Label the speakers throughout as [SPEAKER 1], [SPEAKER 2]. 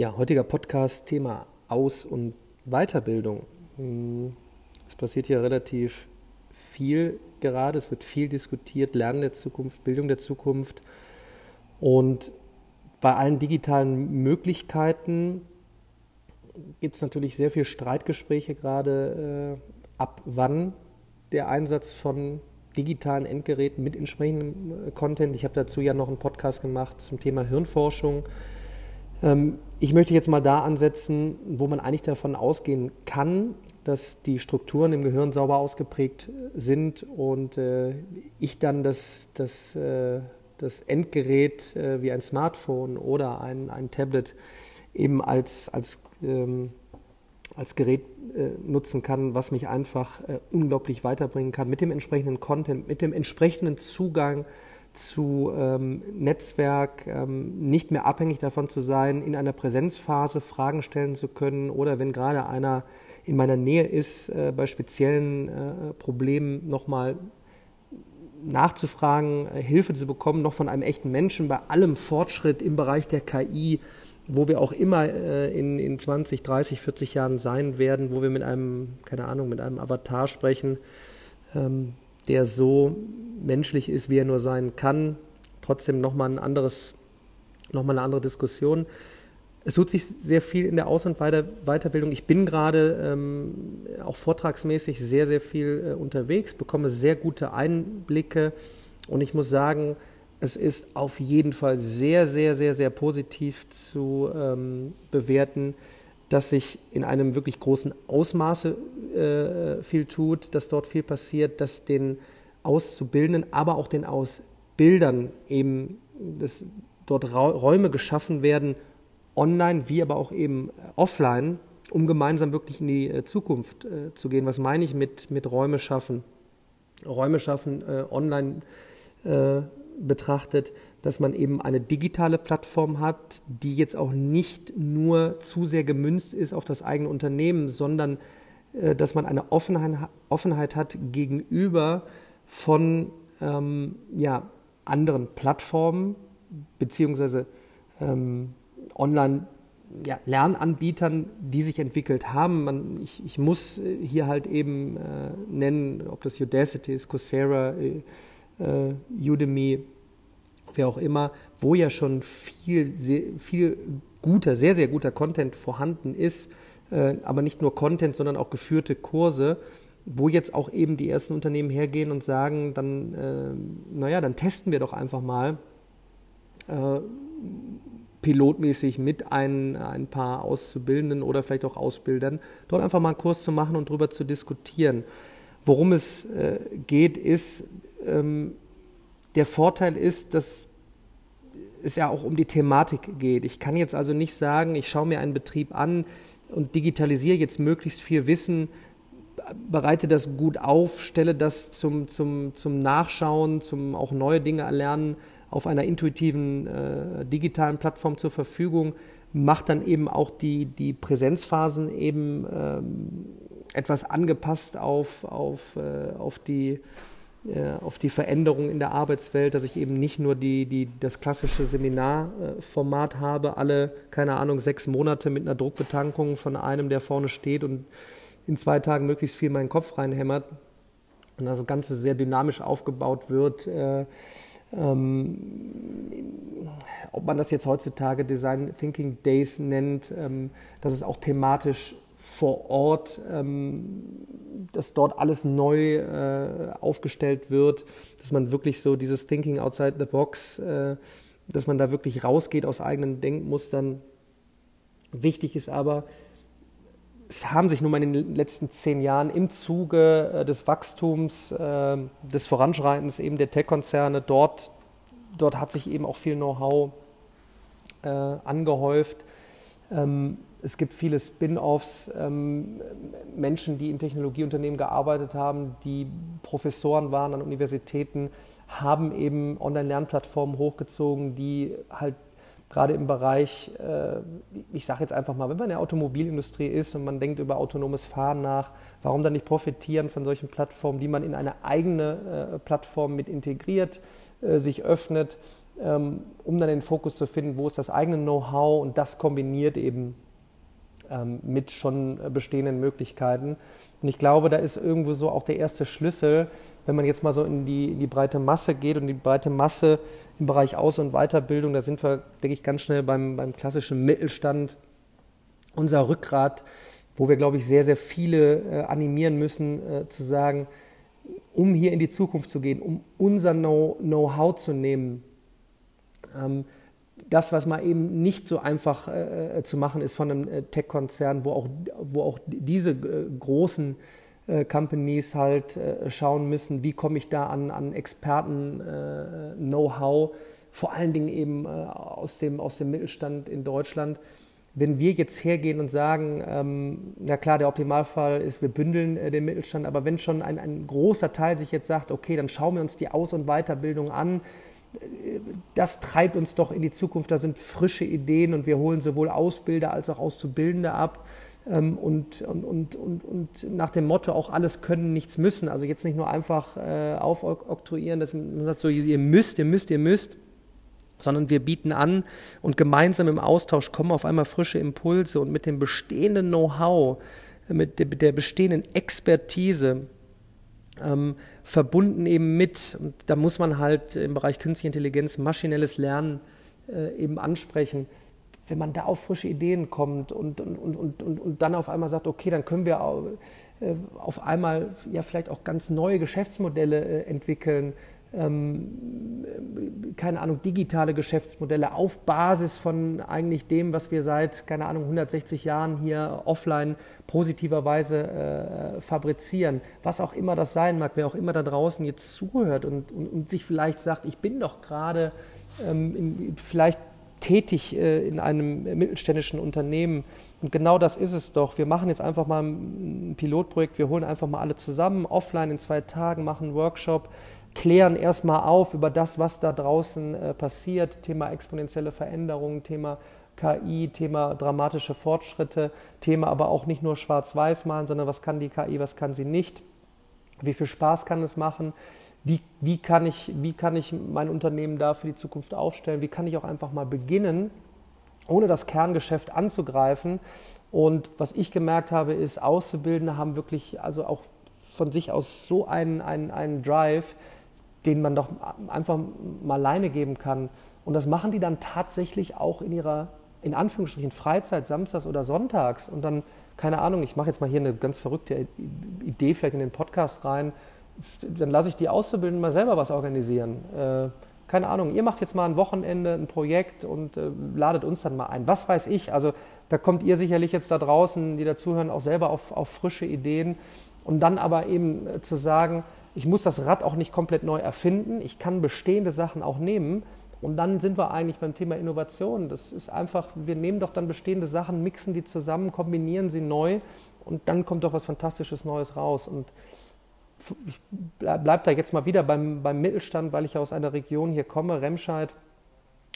[SPEAKER 1] Ja, heutiger Podcast Thema Aus- und Weiterbildung. Hm, es passiert hier relativ viel gerade, es wird viel diskutiert, Lernen der Zukunft, Bildung der Zukunft. Und bei allen digitalen Möglichkeiten gibt es natürlich sehr viele Streitgespräche gerade, äh, ab wann der Einsatz von digitalen Endgeräten mit entsprechendem äh, Content. Ich habe dazu ja noch einen Podcast gemacht zum Thema Hirnforschung. Ähm, ich möchte jetzt mal da ansetzen, wo man eigentlich davon ausgehen kann, dass die Strukturen im Gehirn sauber ausgeprägt äh, sind und äh, ich dann das, das, das Endgerät wie ein Smartphone oder ein, ein Tablet eben als, als, ähm, als Gerät nutzen kann, was mich einfach unglaublich weiterbringen kann mit dem entsprechenden Content, mit dem entsprechenden Zugang zu ähm, Netzwerk, ähm, nicht mehr abhängig davon zu sein, in einer Präsenzphase Fragen stellen zu können oder wenn gerade einer in meiner Nähe ist, äh, bei speziellen äh, Problemen nochmal nachzufragen, äh, Hilfe zu bekommen, noch von einem echten Menschen, bei allem Fortschritt im Bereich der KI, wo wir auch immer äh, in, in 20, 30, 40 Jahren sein werden, wo wir mit einem, keine Ahnung, mit einem Avatar sprechen, ähm, der so menschlich ist, wie er nur sein kann. Trotzdem nochmal ein anderes, nochmal eine andere Diskussion. Es tut sich sehr viel in der Aus- und Weiterbildung. Ich bin gerade ähm, auch vortragsmäßig sehr, sehr viel äh, unterwegs, bekomme sehr gute Einblicke und ich muss sagen, es ist auf jeden Fall sehr, sehr, sehr, sehr positiv zu ähm, bewerten, dass sich in einem wirklich großen Ausmaße äh, viel tut, dass dort viel passiert, dass den Auszubildenden, aber auch den Ausbildern eben dass dort Räume geschaffen werden, online wie aber auch eben offline, um gemeinsam wirklich in die äh, Zukunft äh, zu gehen. Was meine ich mit, mit Räume schaffen? Räume schaffen äh, online äh, betrachtet, dass man eben eine digitale Plattform hat, die jetzt auch nicht nur zu sehr gemünzt ist auf das eigene Unternehmen, sondern äh, dass man eine Offenheit, Offenheit hat gegenüber von ähm, ja, anderen Plattformen beziehungsweise ähm, online ja, Lernanbietern, die sich entwickelt haben. Man, ich, ich, muss hier halt eben äh, nennen, ob das Udacity ist, Coursera, äh, äh, Udemy, wer auch immer, wo ja schon viel, sehr, viel guter, sehr, sehr guter Content vorhanden ist, äh, aber nicht nur Content, sondern auch geführte Kurse, wo jetzt auch eben die ersten Unternehmen hergehen und sagen, dann, äh, naja, dann testen wir doch einfach mal äh, pilotmäßig mit ein, ein paar Auszubildenden oder vielleicht auch Ausbildern, dort einfach mal einen Kurs zu machen und darüber zu diskutieren. Worum es äh, geht, ist, ähm, der Vorteil ist, dass es ja auch um die Thematik geht. Ich kann jetzt also nicht sagen, ich schaue mir einen Betrieb an und digitalisiere jetzt möglichst viel Wissen, bereite das gut auf, stelle das zum, zum, zum Nachschauen, zum auch neue Dinge erlernen auf einer intuitiven äh, digitalen Plattform zur Verfügung, macht dann eben auch die, die Präsenzphasen eben ähm, etwas angepasst auf, auf, äh, auf die auf die Veränderungen in der Arbeitswelt, dass ich eben nicht nur die, die, das klassische Seminarformat habe, alle, keine Ahnung, sechs Monate mit einer Druckbetankung von einem, der vorne steht und in zwei Tagen möglichst viel in meinen Kopf reinhämmert und das Ganze sehr dynamisch aufgebaut wird. Äh, ähm, ob man das jetzt heutzutage Design Thinking Days nennt, ähm, dass es auch thematisch vor Ort, ähm, dass dort alles neu äh, aufgestellt wird, dass man wirklich so dieses Thinking outside the box, äh, dass man da wirklich rausgeht aus eigenen Denkmustern. Wichtig ist aber, es haben sich nun mal in den letzten zehn Jahren im Zuge äh, des Wachstums, äh, des Voranschreitens eben der Tech-Konzerne dort, dort hat sich eben auch viel Know-how äh, angehäuft. Ähm, es gibt viele Spin-offs, ähm, Menschen, die in Technologieunternehmen gearbeitet haben, die Professoren waren an Universitäten, haben eben Online-Lernplattformen hochgezogen, die halt gerade im Bereich, äh, ich sage jetzt einfach mal, wenn man in der Automobilindustrie ist und man denkt über autonomes Fahren nach, warum dann nicht profitieren von solchen Plattformen, die man in eine eigene äh, Plattform mit integriert, äh, sich öffnet, ähm, um dann den Fokus zu finden, wo ist das eigene Know-how und das kombiniert eben mit schon bestehenden Möglichkeiten. Und ich glaube, da ist irgendwo so auch der erste Schlüssel, wenn man jetzt mal so in die, in die breite Masse geht und die breite Masse im Bereich Aus- und Weiterbildung, da sind wir, denke ich, ganz schnell beim, beim klassischen Mittelstand. Unser Rückgrat, wo wir, glaube ich, sehr, sehr viele äh, animieren müssen, äh, zu sagen, um hier in die Zukunft zu gehen, um unser Know-how zu nehmen, ähm, das, was mal eben nicht so einfach äh, äh, zu machen ist von einem äh, Tech-Konzern, wo auch, wo auch diese äh, großen äh, Companies halt äh, schauen müssen, wie komme ich da an, an Experten-Know-how, vor allen Dingen eben aus, dem, aus dem Mittelstand in Deutschland. Wenn wir jetzt hergehen und sagen, ähm, na klar, der Optimalfall ist, wir bündeln den Mittelstand, aber wenn schon ein, ein großer Teil sich jetzt sagt, okay, dann schauen wir uns die Aus- und Weiterbildung an, das treibt uns doch in die Zukunft. Da sind frische Ideen und wir holen sowohl Ausbilder als auch Auszubildende ab. Ähm, und, und, und, und, und nach dem Motto auch alles können, nichts müssen. Also jetzt nicht nur einfach äh, aufoktroyieren, dass man sagt so, ihr müsst, ihr müsst, ihr müsst, sondern wir bieten an und gemeinsam im Austausch kommen auf einmal frische Impulse und mit dem bestehenden Know-how, mit der bestehenden Expertise, ähm, verbunden eben mit, und da muss man halt im Bereich Künstliche Intelligenz maschinelles Lernen äh, eben ansprechen. Wenn man da auf frische Ideen kommt und, und, und, und, und dann auf einmal sagt, okay, dann können wir äh, auf einmal ja vielleicht auch ganz neue Geschäftsmodelle äh, entwickeln, ähm, keine Ahnung, digitale Geschäftsmodelle auf Basis von eigentlich dem, was wir seit, keine Ahnung, 160 Jahren hier offline positiverweise äh, fabrizieren. Was auch immer das sein mag, wer auch immer da draußen jetzt zuhört und, und, und sich vielleicht sagt, ich bin doch gerade ähm, vielleicht tätig äh, in einem mittelständischen Unternehmen. Und genau das ist es doch. Wir machen jetzt einfach mal ein Pilotprojekt, wir holen einfach mal alle zusammen, offline in zwei Tagen, machen einen Workshop klären erstmal auf über das, was da draußen äh, passiert, Thema exponentielle Veränderungen, Thema KI, Thema dramatische Fortschritte, Thema aber auch nicht nur schwarz-weiß malen, sondern was kann die KI, was kann sie nicht, wie viel Spaß kann es machen, wie, wie, kann ich, wie kann ich mein Unternehmen da für die Zukunft aufstellen, wie kann ich auch einfach mal beginnen, ohne das Kerngeschäft anzugreifen. Und was ich gemerkt habe, ist, Auszubildende haben wirklich also auch von sich aus so einen, einen, einen Drive, den man doch einfach mal alleine geben kann. Und das machen die dann tatsächlich auch in ihrer, in Anführungsstrichen, Freizeit, samstags oder sonntags. Und dann, keine Ahnung, ich mache jetzt mal hier eine ganz verrückte Idee vielleicht in den Podcast rein. Dann lasse ich die Auszubildenden mal selber was organisieren. Äh, keine Ahnung, ihr macht jetzt mal ein Wochenende ein Projekt und äh, ladet uns dann mal ein. Was weiß ich? Also da kommt ihr sicherlich jetzt da draußen, die dazuhören, auch selber auf, auf frische Ideen. Und dann aber eben äh, zu sagen, ich muss das Rad auch nicht komplett neu erfinden. Ich kann bestehende Sachen auch nehmen. Und dann sind wir eigentlich beim Thema Innovation. Das ist einfach, wir nehmen doch dann bestehende Sachen, mixen die zusammen, kombinieren sie neu und dann kommt doch was Fantastisches Neues raus. Und ich bleibe da jetzt mal wieder beim, beim Mittelstand, weil ich aus einer Region hier komme, Remscheid,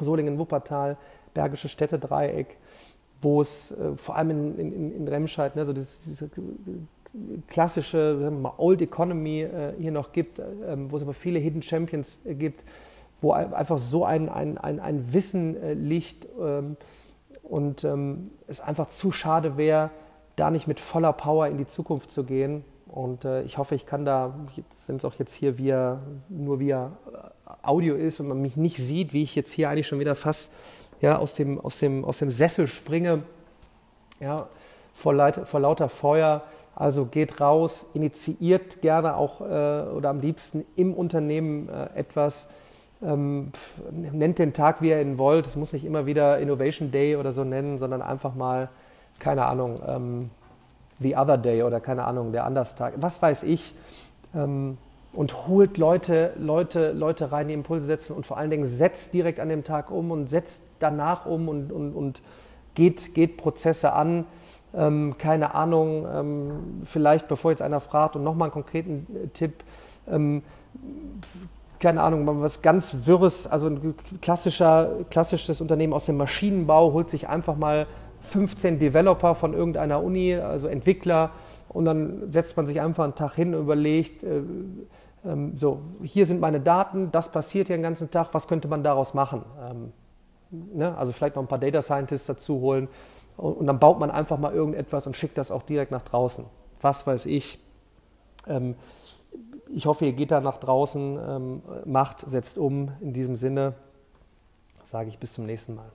[SPEAKER 1] Solingen, Wuppertal, Bergische Städte, Dreieck, wo es äh, vor allem in, in, in Remscheid, ne, so dieses, diese klassische mal, Old Economy äh, hier noch gibt, äh, wo es aber viele Hidden Champions äh, gibt, wo einfach so ein, ein, ein, ein Wissen äh, liegt ähm, und ähm, es einfach zu schade wäre, da nicht mit voller Power in die Zukunft zu gehen. Und äh, ich hoffe, ich kann da, wenn es auch jetzt hier via, nur via äh, Audio ist und man mich nicht sieht, wie ich jetzt hier eigentlich schon wieder fast ja, aus, dem, aus, dem, aus dem Sessel springe, ja, vor, Leit, vor lauter Feuer, also geht raus, initiiert gerne auch äh, oder am liebsten im Unternehmen äh, etwas. Ähm, nennt den Tag, wie ihr ihn wollt. Es muss nicht immer wieder Innovation Day oder so nennen, sondern einfach mal, keine Ahnung, ähm, The Other Day oder keine Ahnung, der Anderstag. Was weiß ich. Ähm, und holt Leute, Leute, Leute rein, die Impulse setzen und vor allen Dingen setzt direkt an dem Tag um und setzt danach um und, und, und geht, geht Prozesse an ähm, keine Ahnung, ähm, vielleicht bevor jetzt einer fragt und nochmal einen konkreten äh, Tipp, ähm, keine Ahnung, was ganz Wirres, also ein klassischer, klassisches Unternehmen aus dem Maschinenbau holt sich einfach mal 15 Developer von irgendeiner Uni, also Entwickler, und dann setzt man sich einfach einen Tag hin und überlegt, äh, ähm, so, hier sind meine Daten, das passiert hier den ganzen Tag, was könnte man daraus machen? Ähm, ne? Also vielleicht noch ein paar Data Scientists dazu holen und, dann baut man einfach mal irgendetwas und schickt das auch direkt nach draußen. Was weiß ich. Ähm, ich hoffe, ihr geht da nach draußen, ähm, macht, setzt um. In diesem Sinne sage ich bis zum nächsten Mal.